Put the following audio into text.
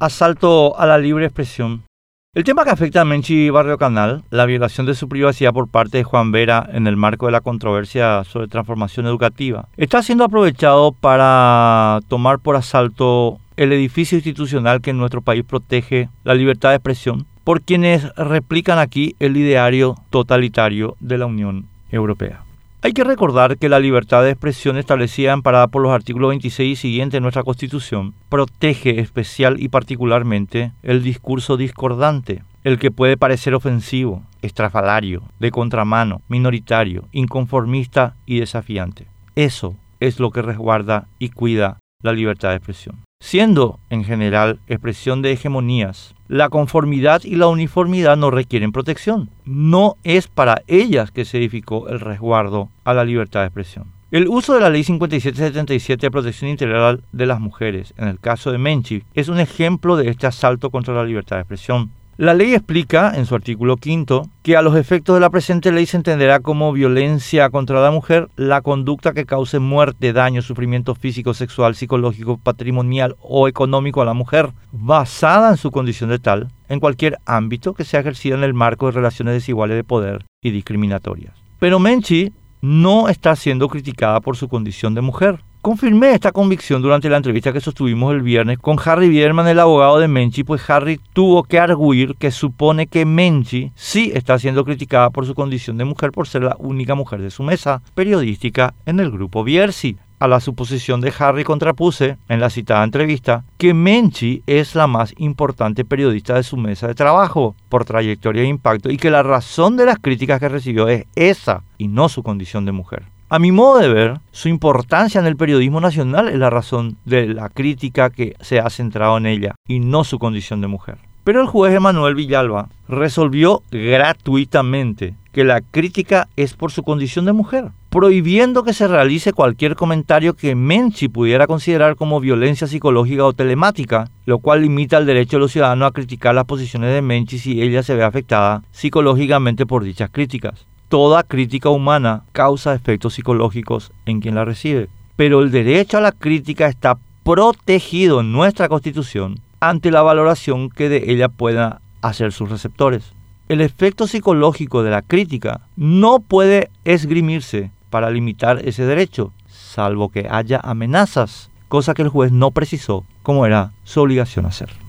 Asalto a la libre expresión. El tema que afecta a Menchi Barrio Canal, la violación de su privacidad por parte de Juan Vera en el marco de la controversia sobre transformación educativa, está siendo aprovechado para tomar por asalto el edificio institucional que en nuestro país protege la libertad de expresión por quienes replican aquí el ideario totalitario de la Unión Europea. Hay que recordar que la libertad de expresión establecida amparada por los artículos 26 y siguientes de nuestra Constitución protege especial y particularmente el discurso discordante, el que puede parecer ofensivo, estrafalario, de contramano, minoritario, inconformista y desafiante. Eso es lo que resguarda y cuida la libertad de expresión siendo en general expresión de hegemonías. La conformidad y la uniformidad no requieren protección. No es para ellas que se edificó el resguardo a la libertad de expresión. El uso de la Ley 5777 de protección integral de las mujeres, en el caso de Menchi, es un ejemplo de este asalto contra la libertad de expresión. La ley explica, en su artículo quinto, que a los efectos de la presente ley se entenderá como violencia contra la mujer la conducta que cause muerte, daño, sufrimiento físico, sexual, psicológico, patrimonial o económico a la mujer, basada en su condición de tal, en cualquier ámbito que sea ejercida en el marco de relaciones desiguales de poder y discriminatorias. Pero Menchi no está siendo criticada por su condición de mujer. Confirmé esta convicción durante la entrevista que sostuvimos el viernes con Harry Bierman, el abogado de Menchi, pues Harry tuvo que arguir que supone que Menchi sí está siendo criticada por su condición de mujer por ser la única mujer de su mesa periodística en el grupo Biersi. A la suposición de Harry contrapuse, en la citada entrevista, que Menchi es la más importante periodista de su mesa de trabajo por trayectoria e impacto y que la razón de las críticas que recibió es esa y no su condición de mujer. A mi modo de ver, su importancia en el periodismo nacional es la razón de la crítica que se ha centrado en ella y no su condición de mujer. Pero el juez Emanuel Villalba resolvió gratuitamente que la crítica es por su condición de mujer, prohibiendo que se realice cualquier comentario que Menchi pudiera considerar como violencia psicológica o telemática, lo cual limita el derecho de los ciudadanos a criticar las posiciones de Menchi si ella se ve afectada psicológicamente por dichas críticas. Toda crítica humana causa efectos psicológicos en quien la recibe, pero el derecho a la crítica está protegido en nuestra Constitución ante la valoración que de ella puedan hacer sus receptores. El efecto psicológico de la crítica no puede esgrimirse para limitar ese derecho, salvo que haya amenazas, cosa que el juez no precisó como era su obligación hacer.